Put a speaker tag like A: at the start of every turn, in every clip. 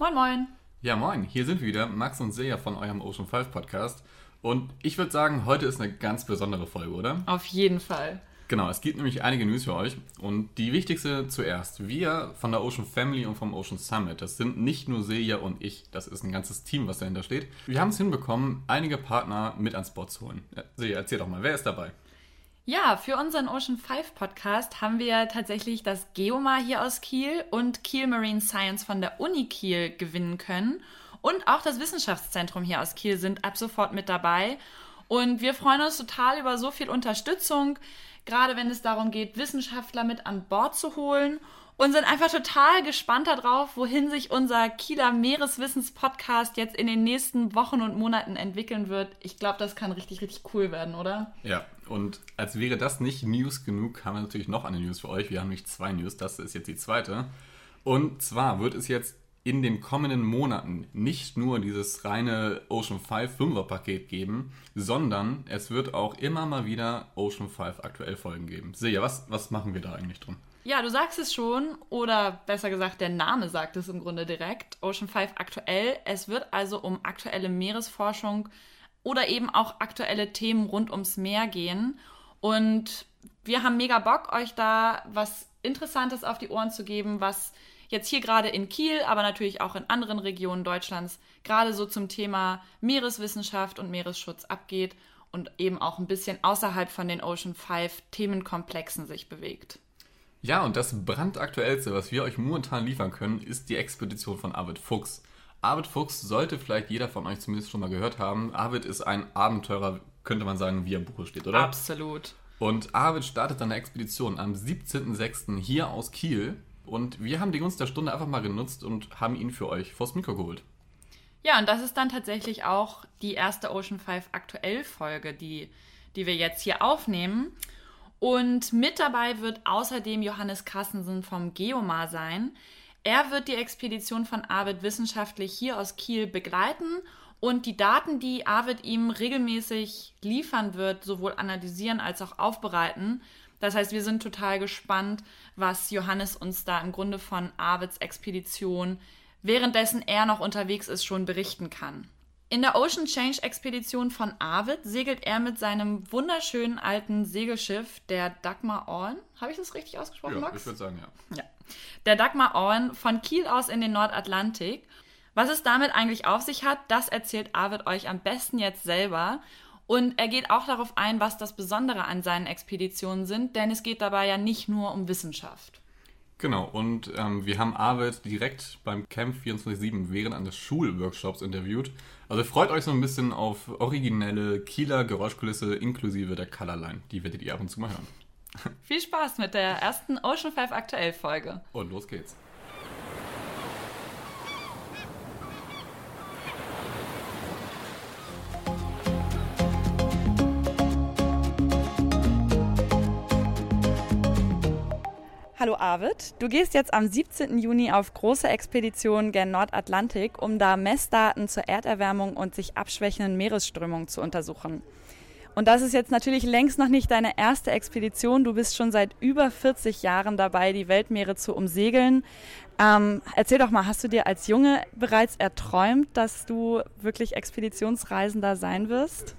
A: Moin, moin.
B: Ja, moin. Hier sind wir wieder, Max und Seja von eurem Ocean 5 Podcast. Und ich würde sagen, heute ist eine ganz besondere Folge, oder?
A: Auf jeden Fall.
B: Genau, es gibt nämlich einige News für euch. Und die wichtigste zuerst. Wir von der Ocean Family und vom Ocean Summit, das sind nicht nur Seja und ich, das ist ein ganzes Team, was dahinter steht. Wir haben es hinbekommen, einige Partner mit ans Board zu holen. Seja, erzähl doch mal, wer ist dabei?
A: Ja, für unseren Ocean 5 Podcast haben wir tatsächlich das Geomar hier aus Kiel und Kiel Marine Science von der Uni Kiel gewinnen können. Und auch das Wissenschaftszentrum hier aus Kiel sind ab sofort mit dabei. Und wir freuen uns total über so viel Unterstützung, gerade wenn es darum geht, Wissenschaftler mit an Bord zu holen und sind einfach total gespannt darauf, wohin sich unser Kieler Meereswissens-Podcast jetzt in den nächsten Wochen und Monaten entwickeln wird. Ich glaube, das kann richtig, richtig cool werden, oder?
B: Ja, und als wäre das nicht News genug, haben wir natürlich noch eine News für euch. Wir haben nämlich zwei News, das ist jetzt die zweite. Und zwar wird es jetzt in den kommenden Monaten nicht nur dieses reine Ocean 5 5er Paket geben, sondern es wird auch immer mal wieder Ocean 5 aktuell Folgen geben. Seja, was, was machen wir da eigentlich drin?
A: Ja, du sagst es schon, oder besser gesagt, der Name sagt es im Grunde direkt. Ocean 5 aktuell. Es wird also um aktuelle Meeresforschung oder eben auch aktuelle Themen rund ums Meer gehen. Und wir haben mega Bock, euch da was Interessantes auf die Ohren zu geben, was jetzt hier gerade in Kiel, aber natürlich auch in anderen Regionen Deutschlands gerade so zum Thema Meereswissenschaft und Meeresschutz abgeht und eben auch ein bisschen außerhalb von den Ocean 5 Themenkomplexen sich bewegt.
B: Ja, und das brandaktuellste, was wir euch momentan liefern können, ist die Expedition von Arvid Fuchs. Arvid Fuchs sollte vielleicht jeder von euch zumindest schon mal gehört haben. Arvid ist ein Abenteurer, könnte man sagen, wie er im Buche steht, oder?
A: Absolut.
B: Und Arvid startet eine Expedition am 17.06. hier aus Kiel. Und wir haben die Gunst der Stunde einfach mal genutzt und haben ihn für euch vors Mikro geholt.
A: Ja, und das ist dann tatsächlich auch die erste Ocean 5 aktuell Folge, die, die wir jetzt hier aufnehmen. Und mit dabei wird außerdem Johannes Kassensen vom Geomar sein. Er wird die Expedition von Arvid wissenschaftlich hier aus Kiel begleiten und die Daten, die Arvid ihm regelmäßig liefern wird, sowohl analysieren als auch aufbereiten. Das heißt, wir sind total gespannt, was Johannes uns da im Grunde von Arvids Expedition, währenddessen er noch unterwegs ist, schon berichten kann. In der Ocean Change Expedition von Arvid segelt er mit seinem wunderschönen alten Segelschiff, der Dagmar Orn. Habe ich das richtig ausgesprochen,
B: ja,
A: Max?
B: Ich würde sagen, ja.
A: Ja. Der Dagmar Orn von Kiel aus in den Nordatlantik. Was es damit eigentlich auf sich hat, das erzählt Arvid euch am besten jetzt selber. Und er geht auch darauf ein, was das Besondere an seinen Expeditionen sind, denn es geht dabei ja nicht nur um Wissenschaft.
B: Genau, und ähm, wir haben Arvid direkt beim Camp 24-7 während eines Schulworkshops interviewt. Also freut euch so ein bisschen auf originelle Kieler Geräuschkulisse inklusive der Colorline. Die werdet ihr ab und zu mal hören.
A: Viel Spaß mit der ersten Ocean 5 Aktuell Folge.
B: Und los geht's.
A: Hallo Arvid, du gehst jetzt am 17. Juni auf große Expedition gen Nordatlantik, um da Messdaten zur Erderwärmung und sich abschwächenden Meeresströmungen zu untersuchen. Und das ist jetzt natürlich längst noch nicht deine erste Expedition. Du bist schon seit über 40 Jahren dabei, die Weltmeere zu umsegeln. Ähm, erzähl doch mal, hast du dir als Junge bereits erträumt, dass du wirklich Expeditionsreisender sein wirst?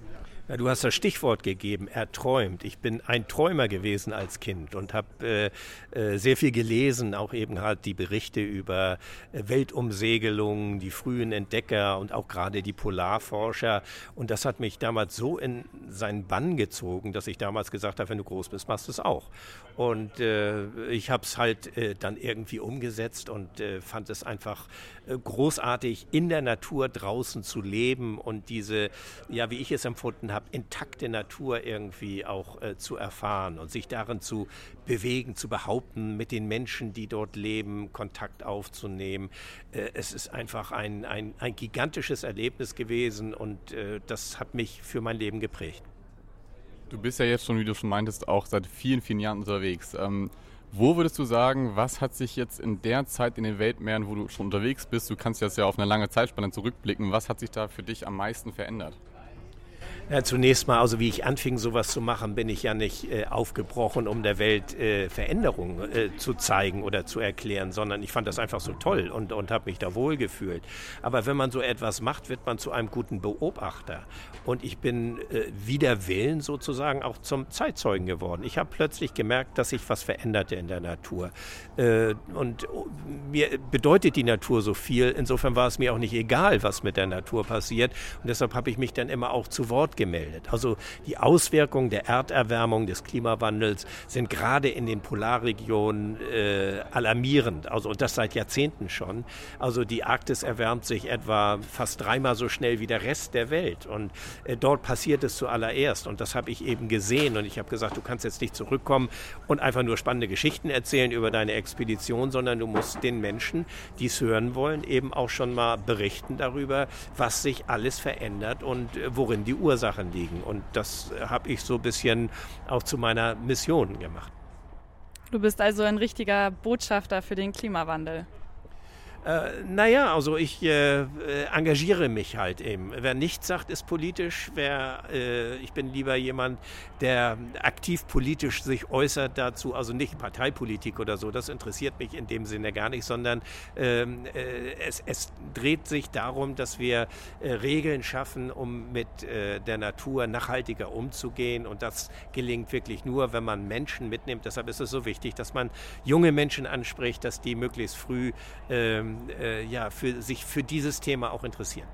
C: Ja, du hast das Stichwort gegeben, erträumt. Ich bin ein Träumer gewesen als Kind und habe äh, äh, sehr viel gelesen, auch eben halt die Berichte über äh, Weltumsegelungen, die frühen Entdecker und auch gerade die Polarforscher. Und das hat mich damals so in seinen Bann gezogen, dass ich damals gesagt habe, wenn du groß bist, machst du es auch. Und äh, ich habe es halt äh, dann irgendwie umgesetzt und äh, fand es einfach großartig, in der Natur draußen zu leben und diese, ja, wie ich es empfunden habe, intakte Natur irgendwie auch äh, zu erfahren und sich darin zu bewegen, zu behaupten, mit den Menschen, die dort leben, Kontakt aufzunehmen. Äh, es ist einfach ein, ein, ein gigantisches Erlebnis gewesen und äh, das hat mich für mein Leben geprägt.
B: Du bist ja jetzt schon, wie du schon meintest, auch seit vielen, vielen Jahren unterwegs. Ähm, wo würdest du sagen, was hat sich jetzt in der Zeit in den Weltmeeren, wo du schon unterwegs bist, du kannst jetzt ja auf eine lange Zeitspanne zurückblicken, was hat sich da für dich am meisten verändert?
C: Ja, zunächst mal, also wie ich anfing, sowas zu machen, bin ich ja nicht äh, aufgebrochen, um der Welt äh, Veränderungen äh, zu zeigen oder zu erklären, sondern ich fand das einfach so toll und, und habe mich da wohl gefühlt. Aber wenn man so etwas macht, wird man zu einem guten Beobachter. Und ich bin äh, wider Willen sozusagen auch zum Zeitzeugen geworden. Ich habe plötzlich gemerkt, dass sich was veränderte in der Natur. Äh, und oh, mir bedeutet die Natur so viel. Insofern war es mir auch nicht egal, was mit der Natur passiert. Und deshalb habe ich mich dann immer auch zu Wort gemeldet. Also die Auswirkungen der Erderwärmung, des Klimawandels sind gerade in den Polarregionen äh, alarmierend. Also und das seit Jahrzehnten schon. Also die Arktis erwärmt sich etwa fast dreimal so schnell wie der Rest der Welt. Und äh, dort passiert es zuallererst. Und das habe ich eben gesehen. Und ich habe gesagt, du kannst jetzt nicht zurückkommen und einfach nur spannende Geschichten erzählen über deine Expedition, sondern du musst den Menschen, die es hören wollen, eben auch schon mal berichten darüber, was sich alles verändert und äh, worin die Ursachen Ursachen liegen. Und das habe ich so ein bisschen auch zu meiner Mission gemacht.
A: Du bist also ein richtiger Botschafter für den Klimawandel.
C: Äh, naja, also ich äh, engagiere mich halt eben. Wer nichts sagt, ist politisch. Wer, äh, ich bin lieber jemand, der aktiv politisch sich äußert dazu, also nicht Parteipolitik oder so, das interessiert mich in dem Sinne gar nicht, sondern ähm, äh, es, es, dreht sich darum, dass wir äh, Regeln schaffen, um mit äh, der Natur nachhaltiger umzugehen. Und das gelingt wirklich nur, wenn man Menschen mitnimmt. Deshalb ist es so wichtig, dass man junge Menschen anspricht, dass die möglichst früh ähm, äh, ja, für, sich für dieses Thema auch interessieren.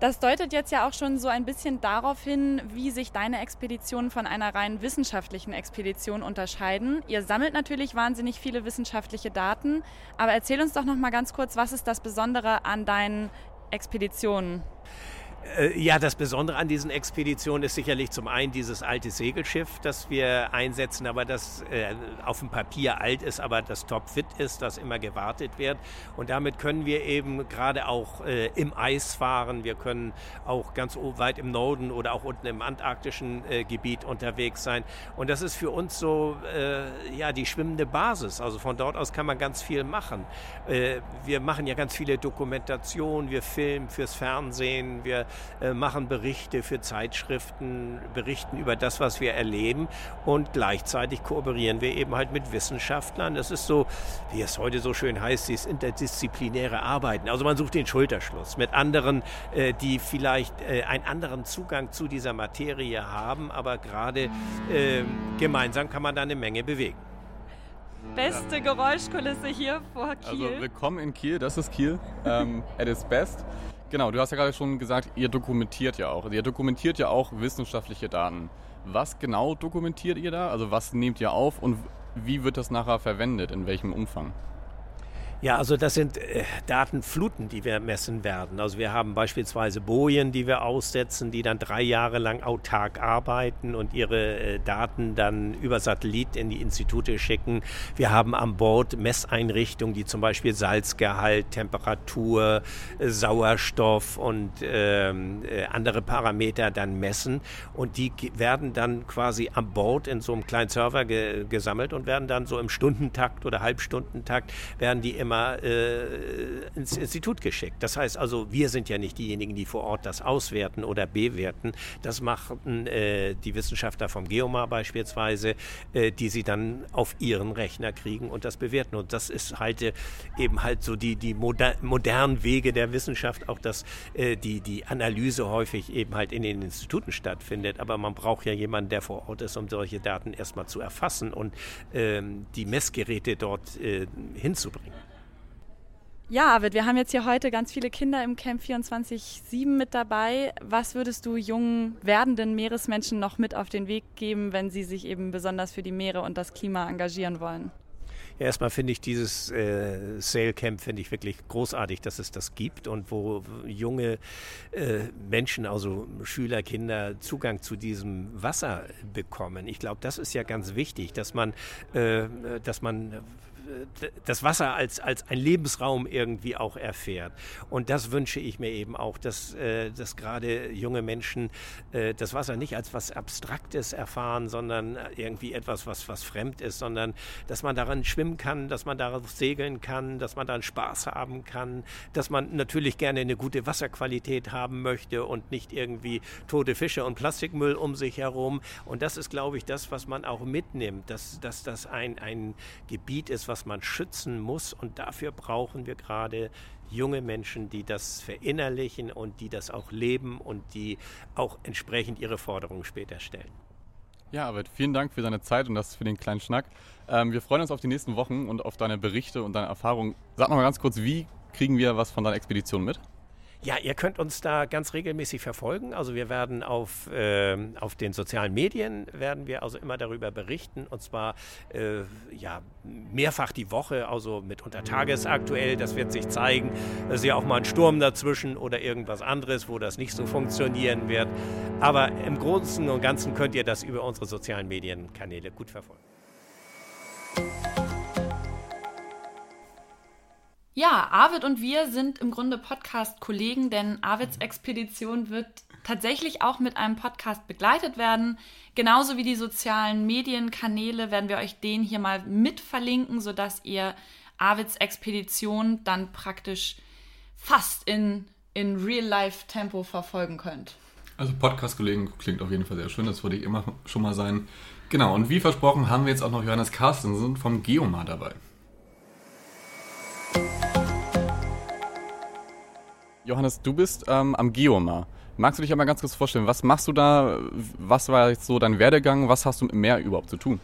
A: Das deutet jetzt ja auch schon so ein bisschen darauf hin, wie sich deine Expeditionen von einer rein wissenschaftlichen Expedition unterscheiden. Ihr sammelt natürlich wahnsinnig viele wissenschaftliche Daten, aber erzähl uns doch noch mal ganz kurz, was ist das Besondere an deinen Expeditionen?
C: Äh, ja, das Besondere an diesen Expeditionen ist sicherlich zum einen dieses alte Segelschiff, das wir einsetzen, aber das äh, auf dem Papier alt ist, aber das topfit ist, das immer gewartet wird. Und damit können wir eben gerade auch äh, im Eis fahren. Wir können auch ganz weit im Norden oder auch unten im antarktischen äh, Gebiet unterwegs sein. Und das ist für uns so äh, ja die schwimmende Basis. Also von dort aus kann man ganz viel machen. Äh, wir machen ja ganz viele Dokumentationen, wir filmen fürs Fernsehen, wir äh, machen Berichte für Zeitschriften, berichten über das, was wir erleben und gleichzeitig kooperieren wir eben halt mit Wissenschaftlern. Das ist so, wie es heute so schön heißt, dieses interdisziplinäre Arbeiten. Also man sucht den Schulterschluss mit anderen, äh, die vielleicht äh, einen anderen Zugang zu dieser Materie haben, aber gerade ähm, gemeinsam kann man da eine Menge bewegen
A: beste Geräuschkulisse hier vor Kiel.
B: Also willkommen in Kiel, das ist Kiel ähm, at its best. Genau, du hast ja gerade schon gesagt, ihr dokumentiert ja auch. Ihr dokumentiert ja auch wissenschaftliche Daten. Was genau dokumentiert ihr da? Also was nehmt ihr auf und wie wird das nachher verwendet? In welchem Umfang?
C: Ja, also das sind äh, Datenfluten, die wir messen werden. Also wir haben beispielsweise Bojen, die wir aussetzen, die dann drei Jahre lang autark arbeiten und ihre äh, Daten dann über Satellit in die Institute schicken. Wir haben an Bord Messeinrichtungen, die zum Beispiel Salzgehalt, Temperatur, äh, Sauerstoff und ähm, äh, andere Parameter dann messen. Und die werden dann quasi an Bord in so einem kleinen Server ge gesammelt und werden dann so im Stundentakt oder Halbstundentakt werden die im immer äh, ins Institut geschickt. Das heißt also, wir sind ja nicht diejenigen, die vor Ort das auswerten oder bewerten. Das machen äh, die Wissenschaftler vom Geomar beispielsweise, äh, die sie dann auf ihren Rechner kriegen und das bewerten. Und das ist halt äh, eben halt so die, die moder modernen Wege der Wissenschaft, auch dass äh, die, die Analyse häufig eben halt in den Instituten stattfindet. Aber man braucht ja jemanden, der vor Ort ist, um solche Daten erstmal zu erfassen und ähm, die Messgeräte dort äh, hinzubringen.
A: Ja, Arvid, wir haben jetzt hier heute ganz viele Kinder im Camp 24-7 mit dabei. Was würdest du jungen werdenden Meeresmenschen noch mit auf den Weg geben, wenn sie sich eben besonders für die Meere und das Klima engagieren wollen?
C: Ja, erstmal finde ich dieses äh, Sail Camp finde ich wirklich großartig, dass es das gibt und wo junge äh, Menschen, also Schüler, Kinder, Zugang zu diesem Wasser bekommen. Ich glaube, das ist ja ganz wichtig, dass man, äh, dass man das Wasser als, als ein Lebensraum irgendwie auch erfährt. Und das wünsche ich mir eben auch, dass, äh, dass gerade junge Menschen äh, das Wasser nicht als was Abstraktes erfahren, sondern irgendwie etwas, was, was fremd ist, sondern dass man daran schwimmen kann, dass man darauf segeln kann, dass man daran Spaß haben kann, dass man natürlich gerne eine gute Wasserqualität haben möchte und nicht irgendwie tote Fische und Plastikmüll um sich herum. Und das ist, glaube ich, das, was man auch mitnimmt, dass, dass das ein, ein Gebiet ist, was man schützen muss. Und dafür brauchen wir gerade junge Menschen, die das verinnerlichen und die das auch leben und die auch entsprechend ihre Forderungen später stellen.
B: Ja, Arvid, vielen Dank für deine Zeit und das für den kleinen Schnack. Ähm, wir freuen uns auf die nächsten Wochen und auf deine Berichte und deine Erfahrungen. Sag noch mal ganz kurz, wie kriegen wir was von deiner Expedition mit?
C: Ja, ihr könnt uns da ganz regelmäßig verfolgen. Also wir werden auf, äh, auf den sozialen Medien werden wir also immer darüber berichten und zwar äh, ja mehrfach die Woche, also mitunter tagesaktuell. Das wird sich zeigen. Es ist ja auch mal ein Sturm dazwischen oder irgendwas anderes, wo das nicht so funktionieren wird. Aber im Großen und Ganzen könnt ihr das über unsere sozialen Medienkanäle gut verfolgen.
A: Ja, Arvid und wir sind im Grunde Podcast-Kollegen, denn Arvids Expedition wird tatsächlich auch mit einem Podcast begleitet werden. Genauso wie die sozialen Medienkanäle werden wir euch den hier mal mit verlinken, sodass ihr Arvids Expedition dann praktisch fast in, in Real-Life-Tempo verfolgen könnt.
B: Also Podcast-Kollegen klingt auf jeden Fall sehr schön, das würde ich immer schon mal sein. Genau, und wie versprochen haben wir jetzt auch noch Johannes Carstensen vom Geomar dabei. Johannes, du bist ähm, am Geomar. Magst du dich einmal ganz kurz vorstellen, was machst du da? Was war jetzt so dein Werdegang? Was hast du mit dem Meer überhaupt zu tun?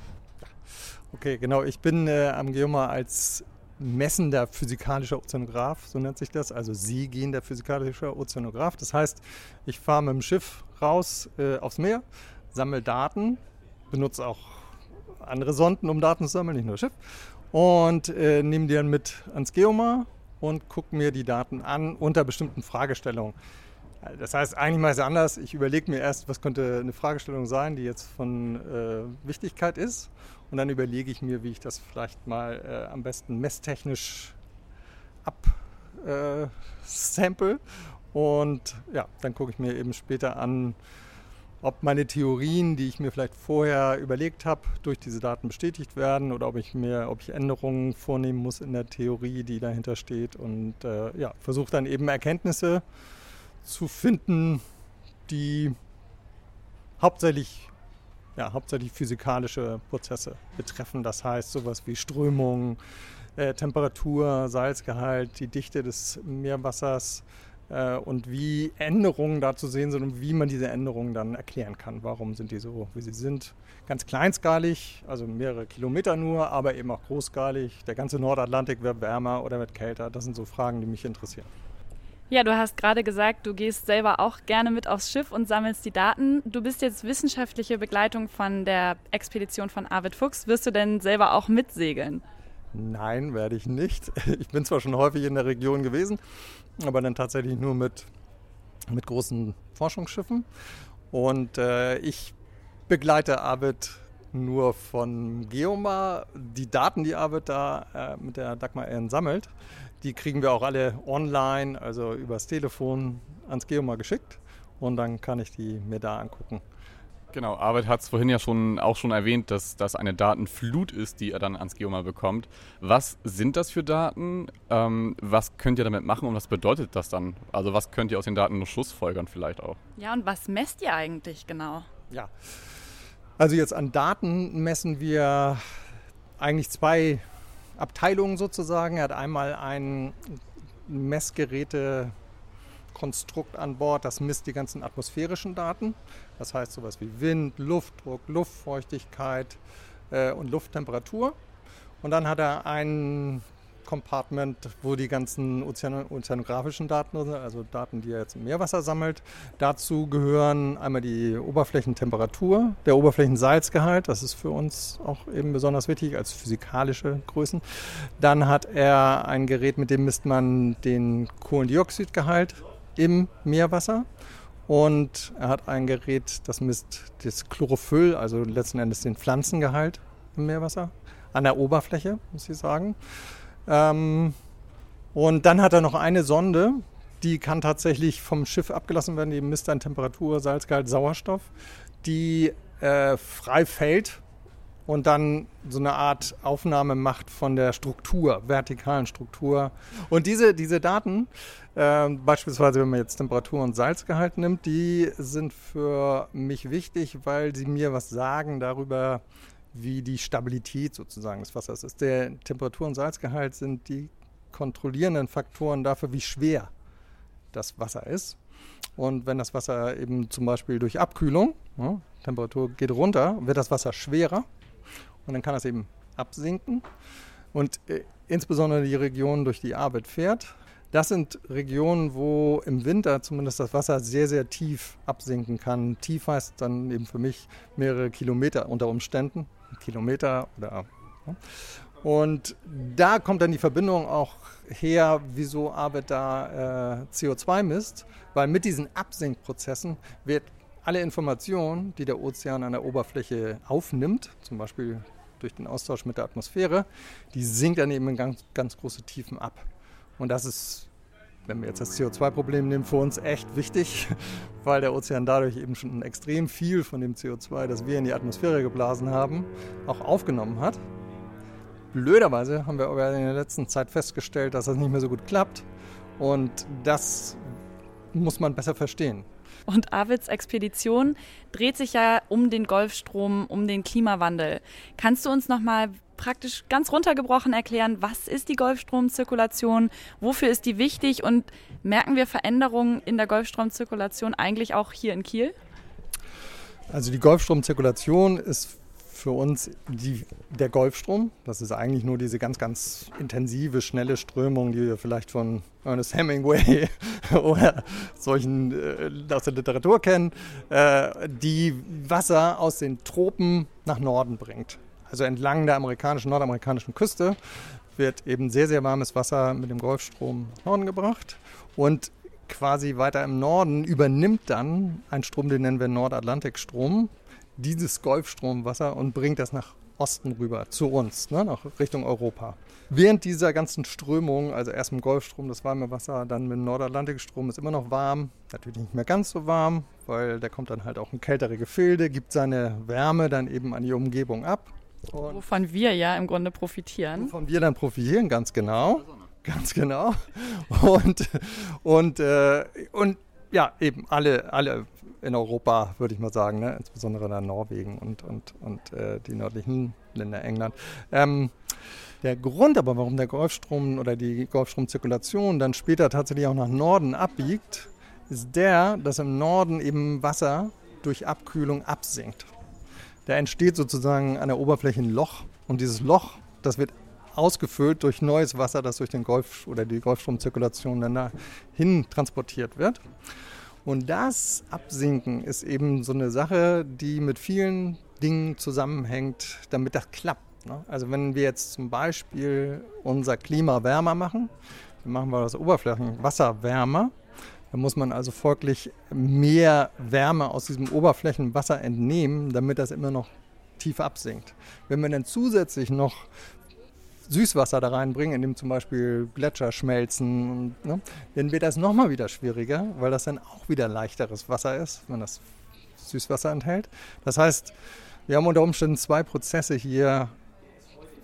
D: Okay, genau. Ich bin äh, am Geomar als messender physikalischer Ozeanograph, so nennt sich das. Also Sie gehen der physikalische Ozeanograph. Das heißt, ich fahre mit dem Schiff raus äh, aufs Meer, sammle Daten, benutze auch andere Sonden, um Daten zu sammeln, nicht nur Schiff, und äh, nehme die dann mit ans Geomar und gucke mir die Daten an unter bestimmten Fragestellungen. Das heißt, eigentlich mal ist es anders. Ich überlege mir erst, was könnte eine Fragestellung sein, die jetzt von äh, Wichtigkeit ist. Und dann überlege ich mir, wie ich das vielleicht mal äh, am besten messtechnisch absample. Äh, und ja, dann gucke ich mir eben später an, ob meine Theorien, die ich mir vielleicht vorher überlegt habe, durch diese Daten bestätigt werden oder ob ich mir, ob ich Änderungen vornehmen muss in der Theorie, die dahinter steht und äh, ja, versuche dann eben Erkenntnisse zu finden, die hauptsächlich ja, hauptsächlich physikalische Prozesse betreffen. Das heißt sowas wie Strömung, äh, Temperatur, Salzgehalt, die Dichte des Meerwassers, und wie Änderungen da zu sehen sind und wie man diese Änderungen dann erklären kann. Warum sind die so, wie sie sind? Ganz kleinskalig, also mehrere Kilometer nur, aber eben auch großskalig. Der ganze Nordatlantik wird wärmer oder wird kälter. Das sind so Fragen, die mich interessieren.
E: Ja, du hast gerade gesagt, du gehst selber auch gerne mit aufs Schiff und sammelst die Daten. Du bist jetzt wissenschaftliche Begleitung von der Expedition von Arvid Fuchs. Wirst du denn selber auch mitsegeln?
D: Nein, werde ich nicht. Ich bin zwar schon häufig in der Region gewesen, aber dann tatsächlich nur mit, mit großen Forschungsschiffen. Und äh, ich begleite Arvid nur von Geomar. Die Daten, die Arvid da äh, mit der Dagmar N sammelt, die kriegen wir auch alle online, also übers Telefon ans Geomar geschickt. Und dann kann ich die mir da angucken.
B: Genau, Arvid hat es vorhin ja schon auch schon erwähnt, dass das eine Datenflut ist, die er dann ans Geoma bekommt. Was sind das für Daten? Ähm, was könnt ihr damit machen und was bedeutet das dann? Also was könnt ihr aus den Daten nur Schlussfolgern vielleicht auch?
E: Ja, und was messt ihr eigentlich genau?
D: Ja, also jetzt an Daten messen wir eigentlich zwei Abteilungen sozusagen. Er hat einmal ein Messgeräte Konstrukt an Bord, das misst die ganzen atmosphärischen Daten. Das heißt sowas wie Wind, Luftdruck, Luftfeuchtigkeit äh, und Lufttemperatur. Und dann hat er ein Compartment, wo die ganzen Ozean ozeanografischen Daten sind, also Daten, die er jetzt im Meerwasser sammelt. Dazu gehören einmal die Oberflächentemperatur, der Oberflächensalzgehalt, das ist für uns auch eben besonders wichtig als physikalische Größen. Dann hat er ein Gerät, mit dem misst man den Kohlendioxidgehalt im Meerwasser. Und er hat ein Gerät, das misst das Chlorophyll, also letzten Endes den Pflanzengehalt im Meerwasser. an der Oberfläche, muss ich sagen. Ähm, und dann hat er noch eine Sonde, die kann tatsächlich vom Schiff abgelassen werden, die misst dann Temperatur, Salzgehalt, Sauerstoff, die äh, frei fällt und dann so eine Art Aufnahme macht von der Struktur, vertikalen Struktur. Und diese, diese Daten, äh, beispielsweise wenn man jetzt Temperatur und Salzgehalt nimmt, die sind für mich wichtig, weil sie mir was sagen darüber, wie die Stabilität sozusagen des Wassers ist. Der Temperatur und Salzgehalt sind die kontrollierenden Faktoren dafür, wie schwer das Wasser ist. Und wenn das Wasser eben zum Beispiel durch Abkühlung, ja, Temperatur geht runter, wird das Wasser schwerer und dann kann es eben absinken. Und äh, insbesondere die Region, durch die Arbeit fährt, das sind Regionen, wo im Winter zumindest das Wasser sehr, sehr tief absinken kann. Tief heißt dann eben für mich mehrere Kilometer unter Umständen. Kilometer oder. Ja. Und da kommt dann die Verbindung auch her, wieso Arbeit da äh, CO2 misst, weil mit diesen Absinkprozessen wird alle Informationen, die der Ozean an der Oberfläche aufnimmt, zum Beispiel durch den Austausch mit der Atmosphäre, die sinkt dann eben in ganz, ganz große Tiefen ab. Und das ist, wenn wir jetzt das CO2-Problem nehmen, für uns echt wichtig, weil der Ozean dadurch eben schon extrem viel von dem CO2, das wir in die Atmosphäre geblasen haben, auch aufgenommen hat. Blöderweise haben wir aber in der letzten Zeit festgestellt, dass das nicht mehr so gut klappt. Und das muss man besser verstehen.
E: Und Arvids Expedition dreht sich ja um den Golfstrom, um den Klimawandel. Kannst du uns noch mal praktisch ganz runtergebrochen erklären, was ist die Golfstromzirkulation, wofür ist die wichtig und merken wir Veränderungen in der Golfstromzirkulation eigentlich auch hier in Kiel?
D: Also die Golfstromzirkulation ist für uns die, der Golfstrom. Das ist eigentlich nur diese ganz, ganz intensive, schnelle Strömung, die wir vielleicht von Ernest Hemingway oder solchen äh, aus der Literatur kennen, äh, die Wasser aus den Tropen nach Norden bringt. Also entlang der amerikanischen, nordamerikanischen Küste wird eben sehr, sehr warmes Wasser mit dem Golfstrom nach Norden gebracht. Und quasi weiter im Norden übernimmt dann ein Strom, den nennen wir Nordatlantikstrom dieses Golfstromwasser und bringt das nach Osten rüber zu uns, ne, nach Richtung Europa. Während dieser ganzen Strömung, also erst im Golfstrom das warme Wasser, dann mit dem Nordatlantikstrom ist immer noch warm, natürlich nicht mehr ganz so warm, weil der kommt dann halt auch in kältere Gefilde, gibt seine Wärme dann eben an die Umgebung ab.
E: Und wovon wir ja im Grunde profitieren.
D: Wovon wir dann profitieren, ganz genau. Ganz genau. Und, und, äh, und ja, eben alle, alle in Europa, würde ich mal sagen, ne? insbesondere dann Norwegen und, und, und äh, die nördlichen Länder England. Ähm, der Grund aber, warum der Golfstrom oder die Golfstromzirkulation dann später tatsächlich auch nach Norden abbiegt, ist der, dass im Norden eben Wasser durch Abkühlung absinkt. Da entsteht sozusagen an der Oberfläche ein Loch und dieses Loch, das wird ausgefüllt durch neues Wasser, das durch den Golf oder die Golfstromzirkulation dann dahin transportiert wird. Und das Absinken ist eben so eine Sache, die mit vielen Dingen zusammenhängt, damit das klappt. Ne? Also wenn wir jetzt zum Beispiel unser Klima wärmer machen, dann machen wir das Oberflächenwasser wärmer. dann muss man also folglich mehr Wärme aus diesem Oberflächenwasser entnehmen, damit das immer noch tief absinkt. Wenn wir dann zusätzlich noch Süßwasser da reinbringen, indem zum Beispiel Gletscher schmelzen, ne, dann wird das nochmal wieder schwieriger, weil das dann auch wieder leichteres Wasser ist, wenn das Süßwasser enthält. Das heißt, wir haben unter Umständen zwei Prozesse hier,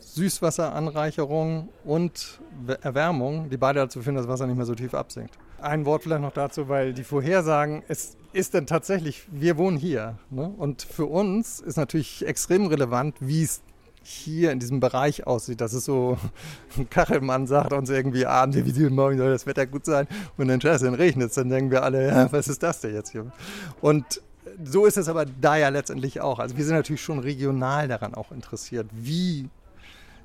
D: Süßwasseranreicherung und Erwärmung, die beide dazu führen, dass das Wasser nicht mehr so tief absinkt. Ein Wort vielleicht noch dazu, weil die Vorhersagen, es ist dann tatsächlich, wir wohnen hier. Ne? Und für uns ist natürlich extrem relevant, wie es hier in diesem Bereich aussieht. Das ist so, ein Kachelmann sagt uns irgendwie abends, wie morgen soll das Wetter gut sein und dann, dann regnet es. Dann denken wir alle, ja, was ist das denn jetzt hier? Und so ist es aber da ja letztendlich auch. Also wir sind natürlich schon regional daran auch interessiert, wie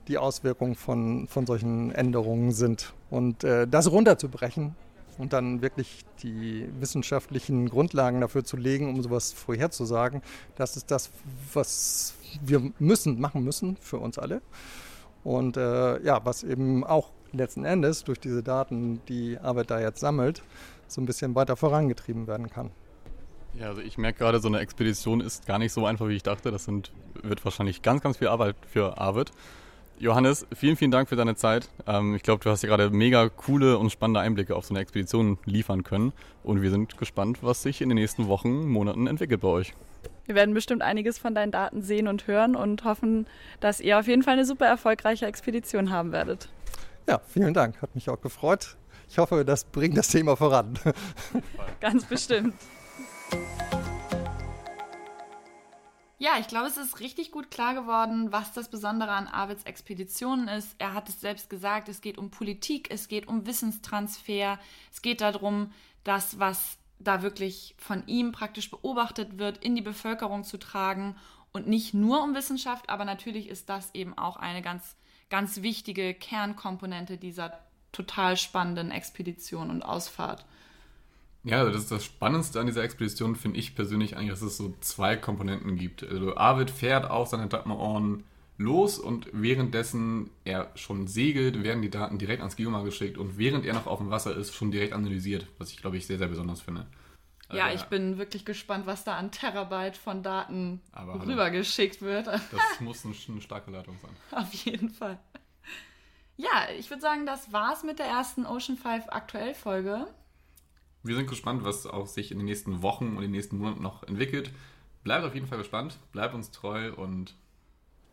D: die Auswirkungen von, von solchen Änderungen sind. Und äh, das runterzubrechen und dann wirklich die wissenschaftlichen Grundlagen dafür zu legen, um sowas vorherzusagen, das ist das, was wir müssen, machen müssen für uns alle. Und äh, ja, was eben auch letzten Endes durch diese Daten, die Arbeit da jetzt sammelt, so ein bisschen weiter vorangetrieben werden kann.
B: Ja, also ich merke gerade, so eine Expedition ist gar nicht so einfach, wie ich dachte. Das sind, wird wahrscheinlich ganz, ganz viel Arbeit für Arvid.
F: Johannes, vielen, vielen Dank für deine Zeit. Ähm, ich glaube, du hast hier gerade mega coole und spannende Einblicke auf so eine Expedition liefern können. Und wir sind gespannt, was sich in den nächsten Wochen, Monaten entwickelt bei euch.
E: Wir werden bestimmt einiges von deinen Daten sehen und hören und hoffen, dass ihr auf jeden Fall eine super erfolgreiche Expedition haben werdet.
D: Ja, vielen Dank. Hat mich auch gefreut. Ich hoffe, das bringt das Thema voran.
E: Ganz bestimmt.
A: Ja, ich glaube, es ist richtig gut klar geworden, was das Besondere an Arvids Expeditionen ist. Er hat es selbst gesagt, es geht um Politik, es geht um Wissenstransfer, es geht darum, das, was da wirklich von ihm praktisch beobachtet wird, in die Bevölkerung zu tragen und nicht nur um Wissenschaft, aber natürlich ist das eben auch eine ganz, ganz wichtige Kernkomponente dieser total spannenden Expedition und Ausfahrt.
B: Ja, also das ist das Spannendste an dieser Expedition, finde ich persönlich eigentlich, dass es so zwei Komponenten gibt. Also Arvid fährt auf seine Datmaon los und währenddessen er schon segelt, werden die Daten direkt ans Geomar geschickt und während er noch auf dem Wasser ist, schon direkt analysiert, was ich glaube ich sehr, sehr besonders finde.
A: Also, ja, ich bin wirklich gespannt, was da an Terabyte von Daten rübergeschickt wird. Das
B: muss eine starke Leitung sein.
A: Auf jeden Fall. Ja, ich würde sagen, das war's mit der ersten Ocean 5 Aktuell-Folge.
B: Wir sind gespannt, was auch sich in den nächsten Wochen und in den nächsten Monaten noch entwickelt. Bleibt auf jeden Fall gespannt, bleibt uns treu und